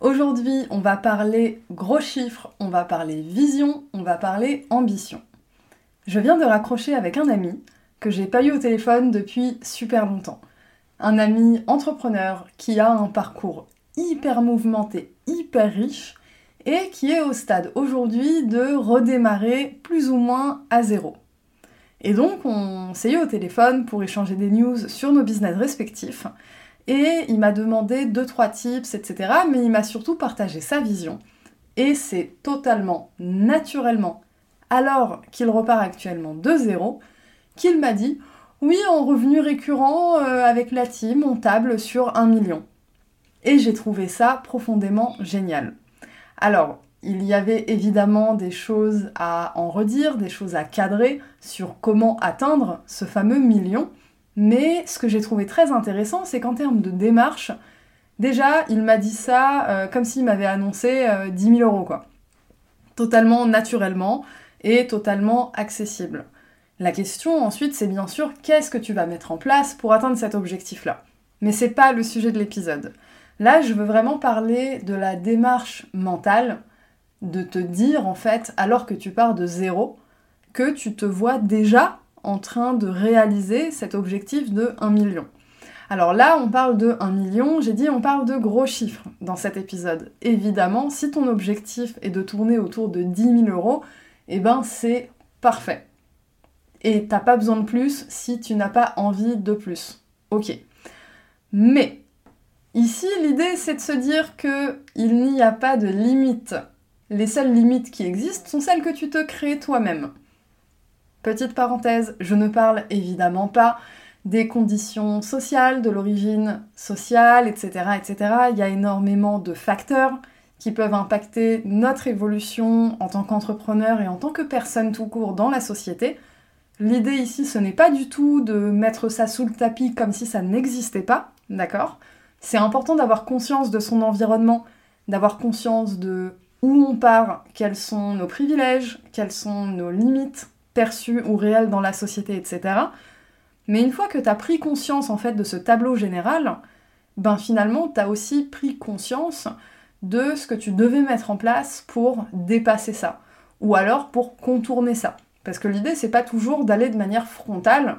Aujourd'hui, on va parler gros chiffres, on va parler vision, on va parler ambition. Je viens de raccrocher avec un ami que j'ai pas eu au téléphone depuis super longtemps. Un ami entrepreneur qui a un parcours hyper mouvementé, hyper riche et qui est au stade aujourd'hui de redémarrer plus ou moins à zéro. Et donc on s'est eu au téléphone pour échanger des news sur nos business respectifs et il m'a demandé deux trois tips, etc. Mais il m'a surtout partagé sa vision. Et c'est totalement naturellement, alors qu'il repart actuellement de zéro, qu'il m'a dit oui, en revenu récurrent euh, avec la team, on table sur un million. Et j'ai trouvé ça profondément génial. Alors, il y avait évidemment des choses à en redire, des choses à cadrer sur comment atteindre ce fameux million. Mais ce que j'ai trouvé très intéressant, c'est qu'en termes de démarche, déjà, il m'a dit ça euh, comme s'il m'avait annoncé 10 euh, 000 euros, quoi. Totalement naturellement et totalement accessible. La question ensuite, c'est bien sûr qu'est-ce que tu vas mettre en place pour atteindre cet objectif-là? Mais c'est pas le sujet de l'épisode. Là, je veux vraiment parler de la démarche mentale, de te dire en fait, alors que tu pars de zéro, que tu te vois déjà en train de réaliser cet objectif de 1 million. Alors là, on parle de 1 million, j'ai dit on parle de gros chiffres dans cet épisode. Évidemment, si ton objectif est de tourner autour de 10 000 euros, eh ben c'est parfait. Et t'as pas besoin de plus si tu n'as pas envie de plus. Ok. Mais, ici, l'idée c'est de se dire que il n'y a pas de limite. Les seules limites qui existent sont celles que tu te crées toi-même. Petite parenthèse, je ne parle évidemment pas des conditions sociales, de l'origine sociale, etc., etc. Il y a énormément de facteurs qui peuvent impacter notre évolution en tant qu'entrepreneur et en tant que personne tout court dans la société. L'idée ici, ce n'est pas du tout de mettre ça sous le tapis comme si ça n'existait pas, d'accord? C'est important d'avoir conscience de son environnement, d'avoir conscience de où on part, quels sont nos privilèges, quelles sont nos limites, perçu ou réel dans la société, etc. Mais une fois que tu as pris conscience en fait de ce tableau général, ben finalement tu as aussi pris conscience de ce que tu devais mettre en place pour dépasser ça ou alors pour contourner ça. Parce que l'idée c'est pas toujours d'aller de manière frontale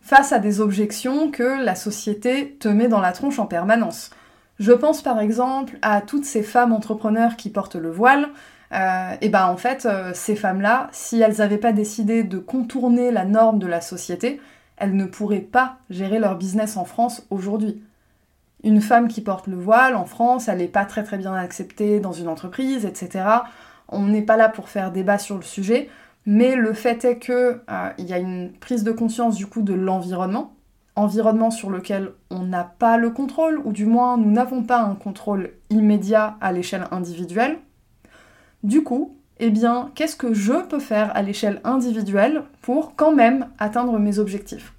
face à des objections que la société te met dans la tronche en permanence. Je pense par exemple à toutes ces femmes entrepreneurs qui portent le voile, euh, et ben en fait, euh, ces femmes-là, si elles n'avaient pas décidé de contourner la norme de la société, elles ne pourraient pas gérer leur business en France aujourd'hui. Une femme qui porte le voile en France, elle n'est pas très très bien acceptée dans une entreprise, etc. On n'est pas là pour faire débat sur le sujet, mais le fait est que euh, y a une prise de conscience du coup de l'environnement, environnement sur lequel on n'a pas le contrôle, ou du moins nous n'avons pas un contrôle immédiat à l'échelle individuelle. Du coup, eh bien, qu'est-ce que je peux faire à l'échelle individuelle pour quand même atteindre mes objectifs?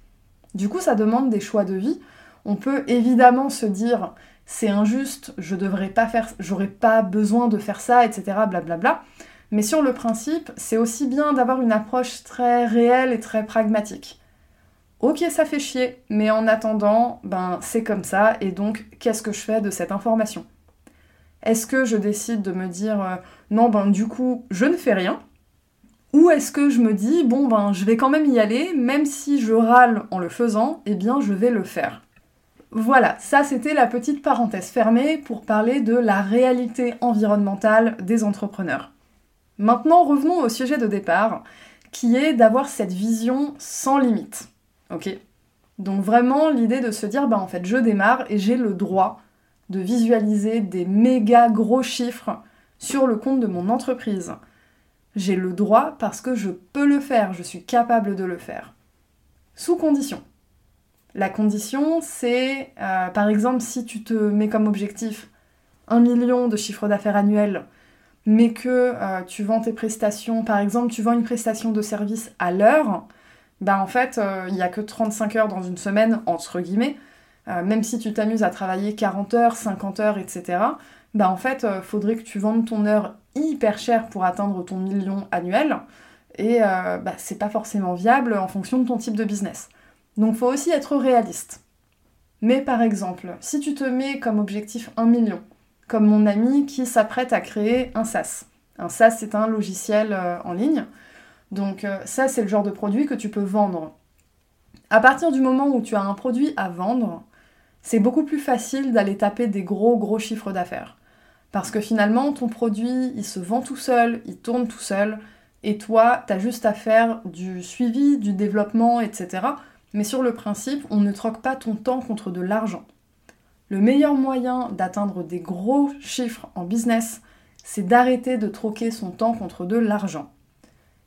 Du coup, ça demande des choix de vie. On peut évidemment se dire c'est injuste, je devrais pas faire, j'aurais pas besoin de faire ça, etc. blablabla. Mais sur le principe, c'est aussi bien d'avoir une approche très réelle et très pragmatique. Ok, ça fait chier, mais en attendant, ben c'est comme ça, et donc qu'est-ce que je fais de cette information? Est-ce que je décide de me dire euh, non, ben du coup, je ne fais rien? Ou est-ce que je me dis bon, ben je vais quand même y aller, même si je râle en le faisant, eh bien je vais le faire voilà, ça c'était la petite parenthèse fermée pour parler de la réalité environnementale des entrepreneurs. Maintenant, revenons au sujet de départ, qui est d'avoir cette vision sans limite. Ok? Donc vraiment l'idée de se dire, bah en fait, je démarre et j'ai le droit de visualiser des méga gros chiffres sur le compte de mon entreprise. J'ai le droit parce que je peux le faire, je suis capable de le faire. Sous condition. La condition, c'est euh, par exemple si tu te mets comme objectif un million de chiffre d'affaires annuel, mais que euh, tu vends tes prestations, par exemple, tu vends une prestation de service à l'heure, bah en fait, euh, il n'y a que 35 heures dans une semaine, entre guillemets, euh, même si tu t'amuses à travailler 40 heures, 50 heures, etc., bah en fait, faudrait que tu vendes ton heure hyper cher pour atteindre ton million annuel, et bah, c'est pas forcément viable en fonction de ton type de business. Donc faut aussi être réaliste. Mais par exemple, si tu te mets comme objectif 1 million, comme mon ami qui s'apprête à créer un SaaS. Un SaaS, c'est un logiciel euh, en ligne. Donc euh, ça, c'est le genre de produit que tu peux vendre. À partir du moment où tu as un produit à vendre, c'est beaucoup plus facile d'aller taper des gros gros chiffres d'affaires. Parce que finalement, ton produit, il se vend tout seul, il tourne tout seul, et toi, tu as juste à faire du suivi, du développement, etc. Mais sur le principe, on ne troque pas ton temps contre de l'argent. Le meilleur moyen d'atteindre des gros chiffres en business, c'est d'arrêter de troquer son temps contre de l'argent.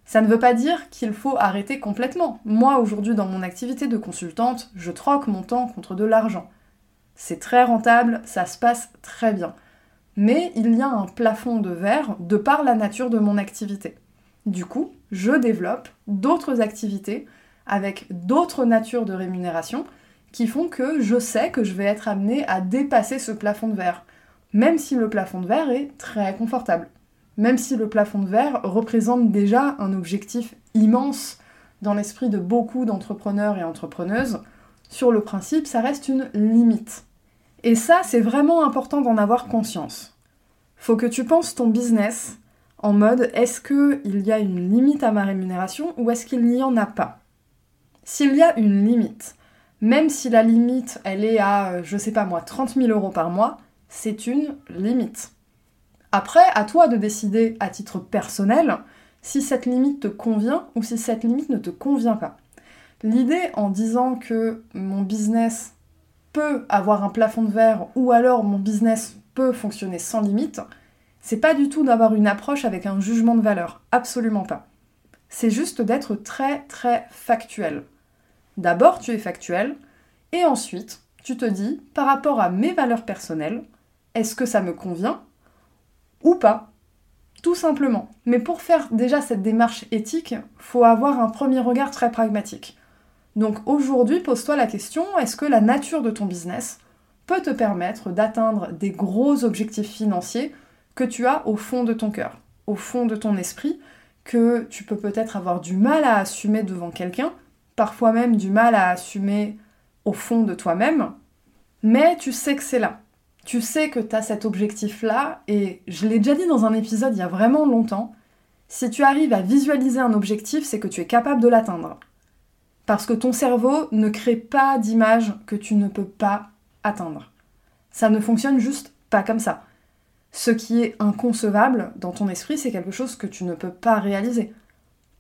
Ça ne veut pas dire qu'il faut arrêter complètement. Moi, aujourd'hui, dans mon activité de consultante, je troque mon temps contre de l'argent. C'est très rentable, ça se passe très bien. Mais il y a un plafond de verre de par la nature de mon activité. Du coup, je développe d'autres activités avec d'autres natures de rémunération qui font que je sais que je vais être amené à dépasser ce plafond de verre, même si le plafond de verre est très confortable, même si le plafond de verre représente déjà un objectif immense dans l'esprit de beaucoup d'entrepreneurs et entrepreneuses, sur le principe, ça reste une limite. Et ça, c'est vraiment important d'en avoir conscience. Faut que tu penses ton business en mode est-ce qu'il y a une limite à ma rémunération ou est-ce qu'il n'y en a pas? S'il y a une limite, même si la limite, elle est à, euh, je sais pas moi, 30 000 euros par mois, c'est une limite. Après, à toi de décider à titre personnel si cette limite te convient ou si cette limite ne te convient pas. L'idée en disant que mon business peut avoir un plafond de verre ou alors mon business peut fonctionner sans limite, c'est pas du tout d'avoir une approche avec un jugement de valeur, absolument pas. C'est juste d'être très très factuel. D'abord, tu es factuel, et ensuite, tu te dis, par rapport à mes valeurs personnelles, est-ce que ça me convient ou pas? Tout simplement. Mais pour faire déjà cette démarche éthique, faut avoir un premier regard très pragmatique. Donc aujourd'hui, pose-toi la question, est-ce que la nature de ton business peut te permettre d'atteindre des gros objectifs financiers que tu as au fond de ton cœur, au fond de ton esprit, que tu peux peut-être avoir du mal à assumer devant quelqu'un, parfois même du mal à assumer au fond de toi-même, mais tu sais que c'est là. Tu sais que tu as cet objectif-là, et je l'ai déjà dit dans un épisode il y a vraiment longtemps, si tu arrives à visualiser un objectif, c'est que tu es capable de l'atteindre. Parce que ton cerveau ne crée pas d'image que tu ne peux pas atteindre. Ça ne fonctionne juste pas comme ça. Ce qui est inconcevable dans ton esprit, c'est quelque chose que tu ne peux pas réaliser.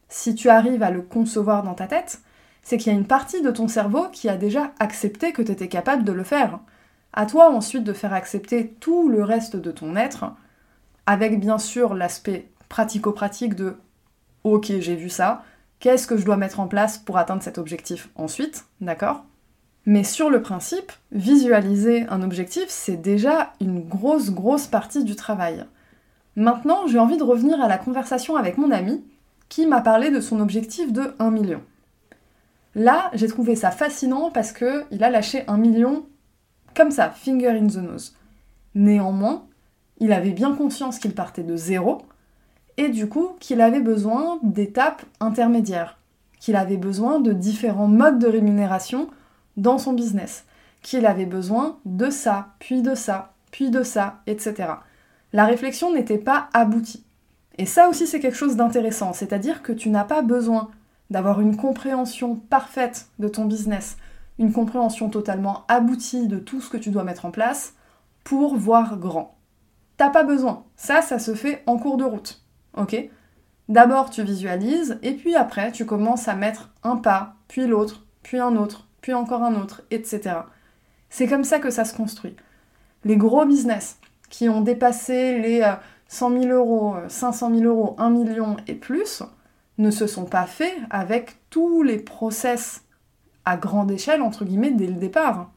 Si tu arrives à le concevoir dans ta tête, c'est qu'il y a une partie de ton cerveau qui a déjà accepté que tu étais capable de le faire. À toi ensuite de faire accepter tout le reste de ton être, avec bien sûr l'aspect pratico-pratique de ok j'ai vu ça, qu'est-ce que je dois mettre en place pour atteindre cet objectif ensuite, d'accord? Mais sur le principe, visualiser un objectif, c'est déjà une grosse grosse partie du travail. Maintenant, j'ai envie de revenir à la conversation avec mon ami qui m'a parlé de son objectif de 1 million. Là, j'ai trouvé ça fascinant parce que il a lâché un million comme ça, finger in the nose. Néanmoins, il avait bien conscience qu'il partait de zéro et du coup qu'il avait besoin d'étapes intermédiaires, qu'il avait besoin de différents modes de rémunération dans son business, qu'il avait besoin de ça, puis de ça, puis de ça, etc. La réflexion n'était pas aboutie. Et ça aussi c'est quelque chose d'intéressant, c'est-à-dire que tu n'as pas besoin d'avoir une compréhension parfaite de ton business, une compréhension totalement aboutie de tout ce que tu dois mettre en place pour voir grand. T'as pas besoin. Ça, ça se fait en cours de route. Ok D'abord, tu visualises, et puis après, tu commences à mettre un pas, puis l'autre, puis un autre, puis encore un autre, etc. C'est comme ça que ça se construit. Les gros business qui ont dépassé les 100 euh, 000 euros, 500 000 euros, 1 million et plus, ne se sont pas faits avec tous les process à grande échelle, entre guillemets, dès le départ.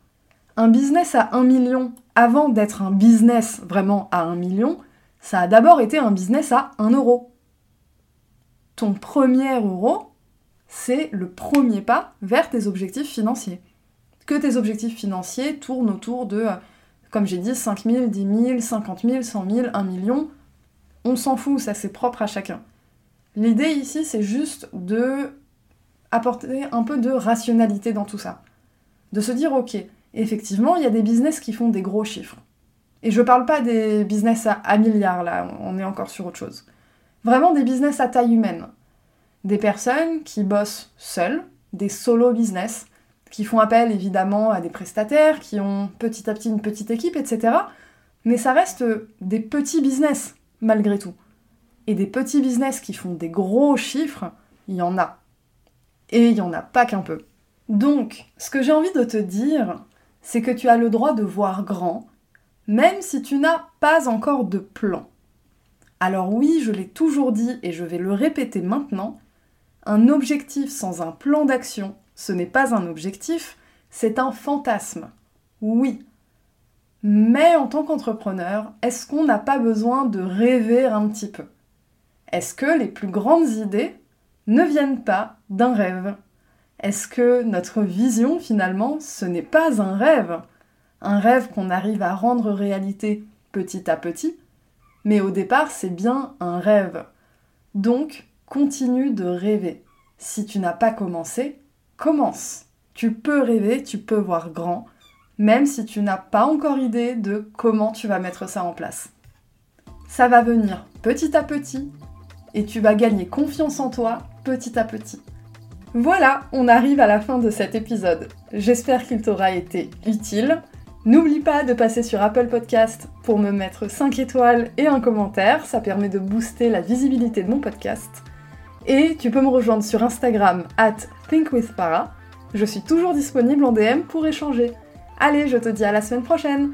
Un business à 1 million, avant d'être un business vraiment à 1 million, ça a d'abord été un business à 1 euro. Ton premier euro, c'est le premier pas vers tes objectifs financiers. Que tes objectifs financiers tournent autour de, comme j'ai dit, 5 000, 10 000, 50 000, 100 000, 1 million. On s'en fout, ça c'est propre à chacun. L'idée ici, c'est juste de apporter un peu de rationalité dans tout ça. De se dire, ok, effectivement, il y a des business qui font des gros chiffres. Et je parle pas des business à, milliards, là, on est encore sur autre chose. Vraiment des business à taille humaine. Des personnes qui bossent seules, des solo business, qui font appel évidemment à des prestataires, qui ont petit à petit une petite équipe, etc. Mais ça reste des petits business, malgré tout. Et des petits business qui font des gros chiffres, il y en a. Et il n'y en a pas qu'un peu. Donc, ce que j'ai envie de te dire, c'est que tu as le droit de voir grand, même si tu n'as pas encore de plan. Alors oui, je l'ai toujours dit et je vais le répéter maintenant, un objectif sans un plan d'action, ce n'est pas un objectif, c'est un fantasme. Oui. Mais en tant qu'entrepreneur, est-ce qu'on n'a pas besoin de rêver un petit peu? Est-ce que les plus grandes idées ne viennent pas d'un rêve? Est-ce que notre vision, finalement, ce n'est pas un rêve? Un rêve qu'on arrive à rendre réalité petit à petit Mais au départ, c'est bien un rêve. Donc, continue de rêver. Si tu n'as pas commencé, commence. Tu peux rêver, tu peux voir grand, même si tu n'as pas encore idée de comment tu vas mettre ça en place. Ça va venir petit à petit et tu vas gagner confiance en toi petit à petit. Voilà, on arrive à la fin de cet épisode. J'espère qu'il t'aura été utile. N'oublie pas de passer sur Apple Podcast pour me mettre 5 étoiles et un commentaire, ça permet de booster la visibilité de mon podcast. Et tu peux me rejoindre sur Instagram at thinkwithpara. Je suis toujours disponible en DM pour échanger. Allez, je te dis à la semaine prochaine